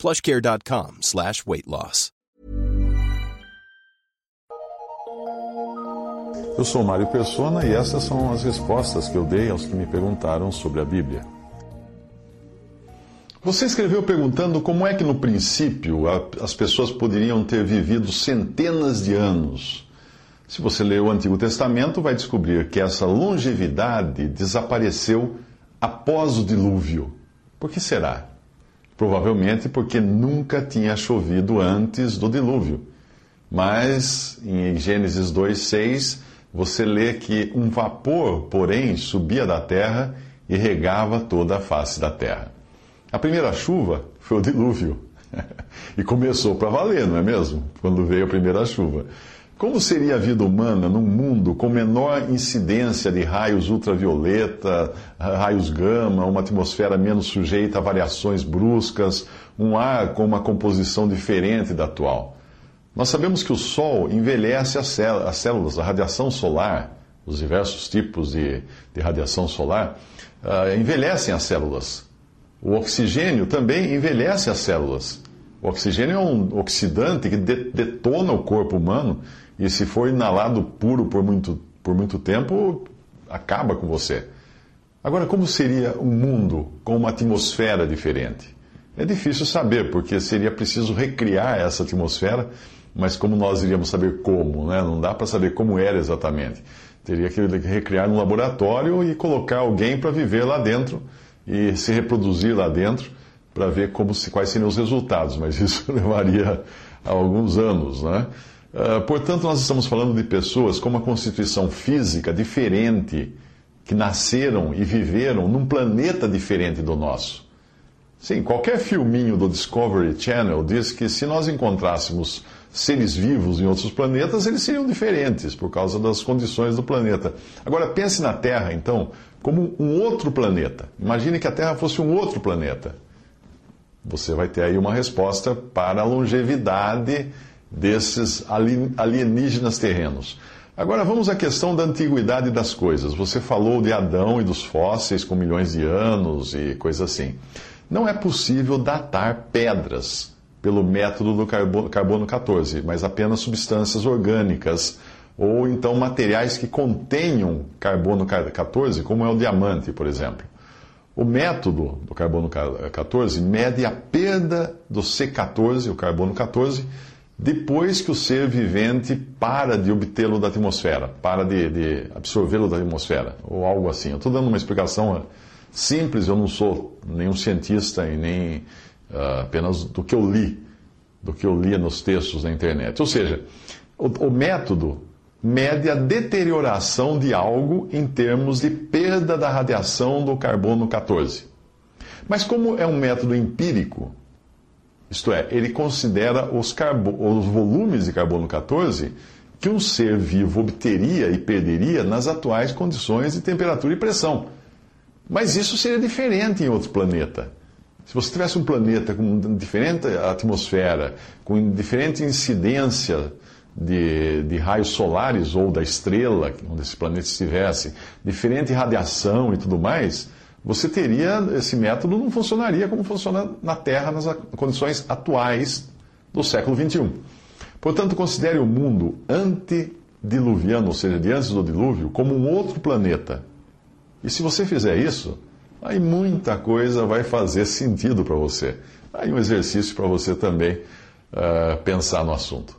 plushcare.com slash weight loss. Eu sou Mário Persona e essas são as respostas que eu dei aos que me perguntaram sobre a Bíblia. Você escreveu perguntando como é que no princípio as pessoas poderiam ter vivido centenas de anos. Se você ler o Antigo Testamento, vai descobrir que essa longevidade desapareceu após o dilúvio. Por que será? Provavelmente porque nunca tinha chovido antes do dilúvio. Mas em Gênesis 2:6 você lê que um vapor, porém, subia da terra e regava toda a face da terra. A primeira chuva foi o dilúvio. e começou para valer, não é mesmo? Quando veio a primeira chuva. Como seria a vida humana num mundo com menor incidência de raios ultravioleta, raios gama, uma atmosfera menos sujeita a variações bruscas, um ar com uma composição diferente da atual? Nós sabemos que o Sol envelhece as células, a radiação solar, os diversos tipos de, de radiação solar, uh, envelhecem as células. O oxigênio também envelhece as células. O oxigênio é um oxidante que detona o corpo humano e se for inalado puro por muito, por muito tempo, acaba com você. Agora, como seria um mundo com uma atmosfera diferente? É difícil saber, porque seria preciso recriar essa atmosfera, mas como nós iríamos saber como? Né? Não dá para saber como era exatamente. Teria que recriar no laboratório e colocar alguém para viver lá dentro e se reproduzir lá dentro para ver como, quais seriam os resultados, mas isso levaria alguns anos, né? Uh, portanto, nós estamos falando de pessoas com uma constituição física diferente, que nasceram e viveram num planeta diferente do nosso. Sim, qualquer filminho do Discovery Channel diz que se nós encontrássemos seres vivos em outros planetas, eles seriam diferentes por causa das condições do planeta. Agora pense na Terra, então, como um outro planeta. Imagine que a Terra fosse um outro planeta. Você vai ter aí uma resposta para a longevidade desses alienígenas terrenos. Agora vamos à questão da antiguidade das coisas. Você falou de Adão e dos fósseis com milhões de anos e coisa assim. Não é possível datar pedras pelo método do carbono 14, mas apenas substâncias orgânicas ou então materiais que contenham carbono 14, como é o diamante, por exemplo. O método do carbono 14 mede a perda do C14, o carbono 14, depois que o ser vivente para de obtê-lo da atmosfera, para de, de absorvê-lo da atmosfera, ou algo assim. Eu estou dando uma explicação simples, eu não sou nenhum cientista e nem uh, apenas do que eu li, do que eu lia nos textos na internet. Ou seja, o, o método mede a deterioração de algo em termos de perda da radiação do carbono 14. Mas como é um método empírico, isto é, ele considera os, os volumes de carbono 14 que um ser vivo obteria e perderia nas atuais condições de temperatura e pressão. Mas isso seria diferente em outro planeta. Se você tivesse um planeta com diferente atmosfera, com diferente incidência de, de, raios solares ou da estrela onde esse planeta estivesse, diferente radiação e tudo mais, você teria esse método não funcionaria como funciona na Terra nas condições atuais do século 21. Portanto, considere o mundo antediluviano, ou seja, de antes do dilúvio, como um outro planeta. E se você fizer isso, aí muita coisa vai fazer sentido para você. Aí um exercício para você também uh, pensar no assunto.